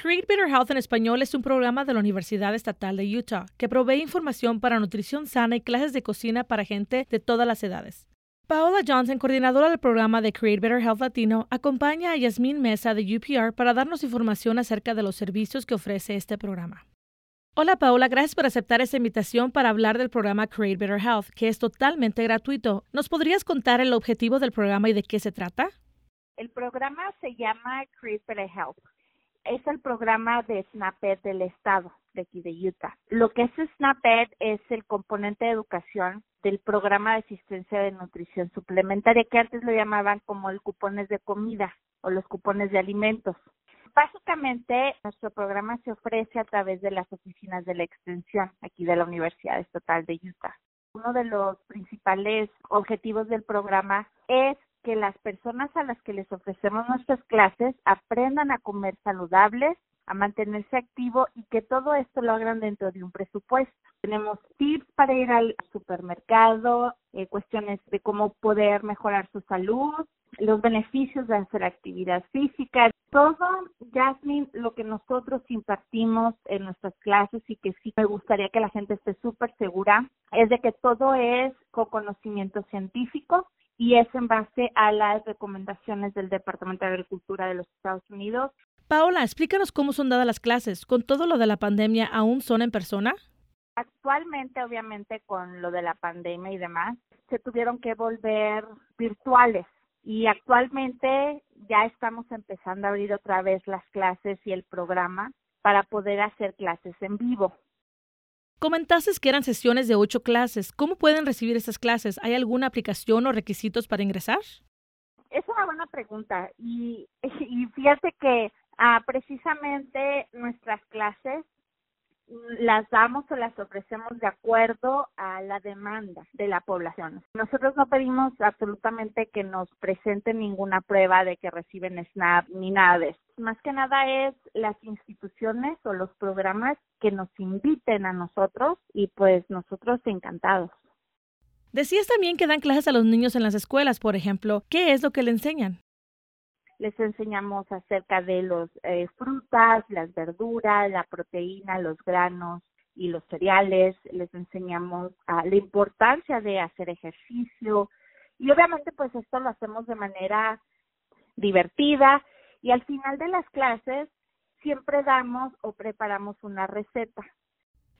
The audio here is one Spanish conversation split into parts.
Create Better Health en español es un programa de la Universidad Estatal de Utah que provee información para nutrición sana y clases de cocina para gente de todas las edades. Paola Johnson, coordinadora del programa de Create Better Health Latino, acompaña a Yasmín Mesa de UPR para darnos información acerca de los servicios que ofrece este programa. Hola Paola, gracias por aceptar esta invitación para hablar del programa Create Better Health, que es totalmente gratuito. ¿Nos podrías contar el objetivo del programa y de qué se trata? El programa se llama Create Better Health. Es el programa de SNAPED del estado de aquí de Utah. Lo que es SNAPED es el componente de educación del programa de asistencia de nutrición suplementaria que antes lo llamaban como el cupones de comida o los cupones de alimentos. Básicamente, nuestro programa se ofrece a través de las oficinas de la extensión aquí de la Universidad Estatal de Utah. Uno de los principales objetivos del programa es que las personas a las que les ofrecemos nuestras clases aprendan a comer saludables, a mantenerse activo y que todo esto lo hagan dentro de un presupuesto. Tenemos tips para ir al supermercado, eh, cuestiones de cómo poder mejorar su salud, los beneficios de hacer actividad física, todo, Jasmine, lo que nosotros impartimos en nuestras clases y que sí me gustaría que la gente esté súper segura, es de que todo es con conocimiento científico y es en base a las recomendaciones del Departamento de Agricultura de los Estados Unidos. Paola, explícanos cómo son dadas las clases. ¿Con todo lo de la pandemia aún son en persona? Actualmente, obviamente, con lo de la pandemia y demás, se tuvieron que volver virtuales y actualmente ya estamos empezando a abrir otra vez las clases y el programa para poder hacer clases en vivo. Comentaste que eran sesiones de ocho clases. ¿Cómo pueden recibir estas clases? ¿Hay alguna aplicación o requisitos para ingresar? Es una buena pregunta y, y fíjate que ah, precisamente nuestras clases las damos o las ofrecemos de acuerdo a la demanda de la población. Nosotros no pedimos absolutamente que nos presenten ninguna prueba de que reciben SNAP ni nada de eso. Más que nada es las instituciones o los programas que nos inviten a nosotros y pues nosotros encantados. Decías también que dan clases a los niños en las escuelas, por ejemplo. ¿Qué es lo que le enseñan? Les enseñamos acerca de los eh, frutas, las verduras, la proteína, los granos y los cereales, les enseñamos a la importancia de hacer ejercicio. Y obviamente pues esto lo hacemos de manera divertida. Y al final de las clases siempre damos o preparamos una receta.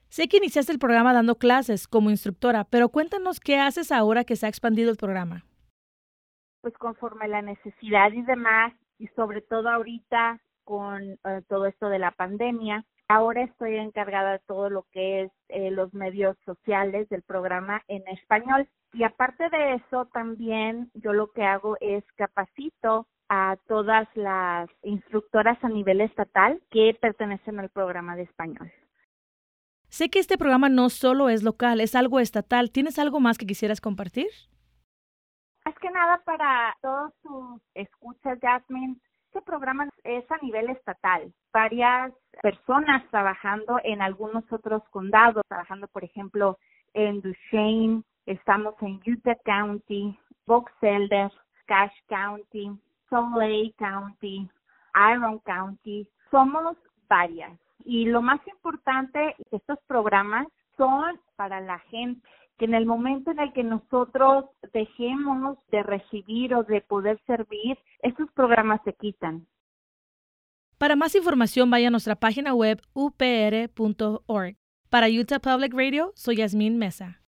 Sé que iniciaste el programa dando clases como instructora, pero cuéntanos qué haces ahora que se ha expandido el programa pues conforme la necesidad y demás, y sobre todo ahorita con eh, todo esto de la pandemia. Ahora estoy encargada de todo lo que es eh, los medios sociales del programa en español. Y aparte de eso, también yo lo que hago es capacito a todas las instructoras a nivel estatal que pertenecen al programa de español. Sé que este programa no solo es local, es algo estatal. ¿Tienes algo más que quisieras compartir? Que nada para todos sus escuchas, Jasmine, este programa es a nivel estatal. Varias personas trabajando en algunos otros condados, trabajando, por ejemplo, en Duchesne, estamos en Utah County, Box Elder, Cache County, Salt Lake County, Iron County. Somos varias. Y lo más importante, estos programas son para la gente que en el momento en el que nosotros dejemos de recibir o de poder servir, esos programas se quitan. Para más información, vaya a nuestra página web upr.org. Para Utah Public Radio, soy Yasmín Mesa.